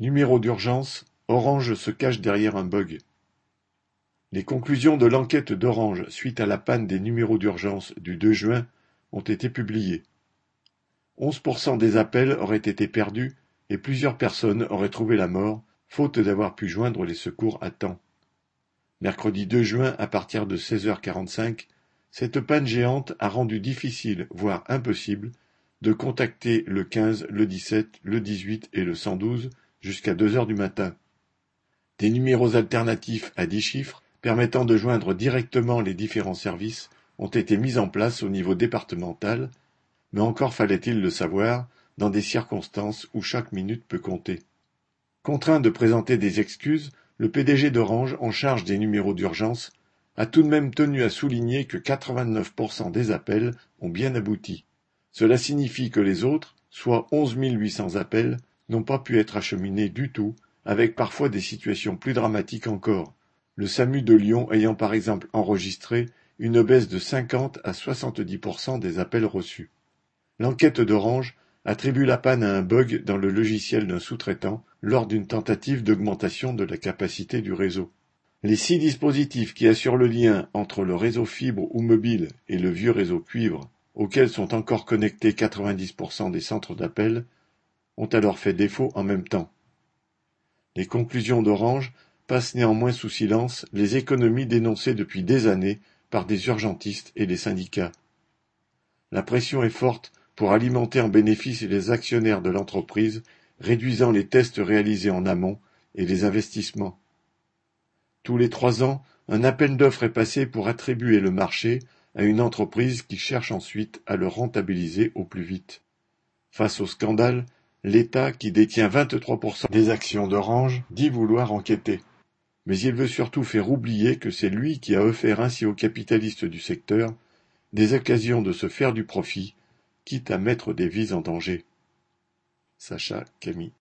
Numéro d'urgence, Orange se cache derrière un bug. Les conclusions de l'enquête d'Orange suite à la panne des numéros d'urgence du 2 juin ont été publiées. 11% des appels auraient été perdus et plusieurs personnes auraient trouvé la mort, faute d'avoir pu joindre les secours à temps. Mercredi 2 juin, à partir de 16h45, cette panne géante a rendu difficile, voire impossible, de contacter le 15, le 17, le 18 et le 112 jusqu'à deux heures du matin. Des numéros alternatifs à dix chiffres permettant de joindre directement les différents services ont été mis en place au niveau départemental, mais encore fallait-il le savoir dans des circonstances où chaque minute peut compter. Contraint de présenter des excuses, le PDG d'Orange, en charge des numéros d'urgence, a tout de même tenu à souligner que 89% des appels ont bien abouti. Cela signifie que les autres, soit 11 800 appels, n'ont pas pu être acheminés du tout, avec parfois des situations plus dramatiques encore, le SAMU de Lyon ayant par exemple enregistré une baisse de 50 à 70% des appels reçus. L'enquête d'Orange attribue la panne à un bug dans le logiciel d'un sous-traitant lors d'une tentative d'augmentation de la capacité du réseau. Les six dispositifs qui assurent le lien entre le réseau fibre ou mobile et le vieux réseau cuivre, auquel sont encore connectés 90% des centres d'appel, ont alors fait défaut en même temps. Les conclusions d'Orange passent néanmoins sous silence les économies dénoncées depuis des années par des urgentistes et les syndicats. La pression est forte pour alimenter en bénéfice les actionnaires de l'entreprise, réduisant les tests réalisés en amont et les investissements. Tous les trois ans, un appel d'offres est passé pour attribuer le marché à une entreprise qui cherche ensuite à le rentabiliser au plus vite. Face au scandale, L'État, qui détient 23% des actions d'Orange, dit vouloir enquêter. Mais il veut surtout faire oublier que c'est lui qui a offert ainsi aux capitalistes du secteur des occasions de se faire du profit, quitte à mettre des vies en danger. Sacha Camille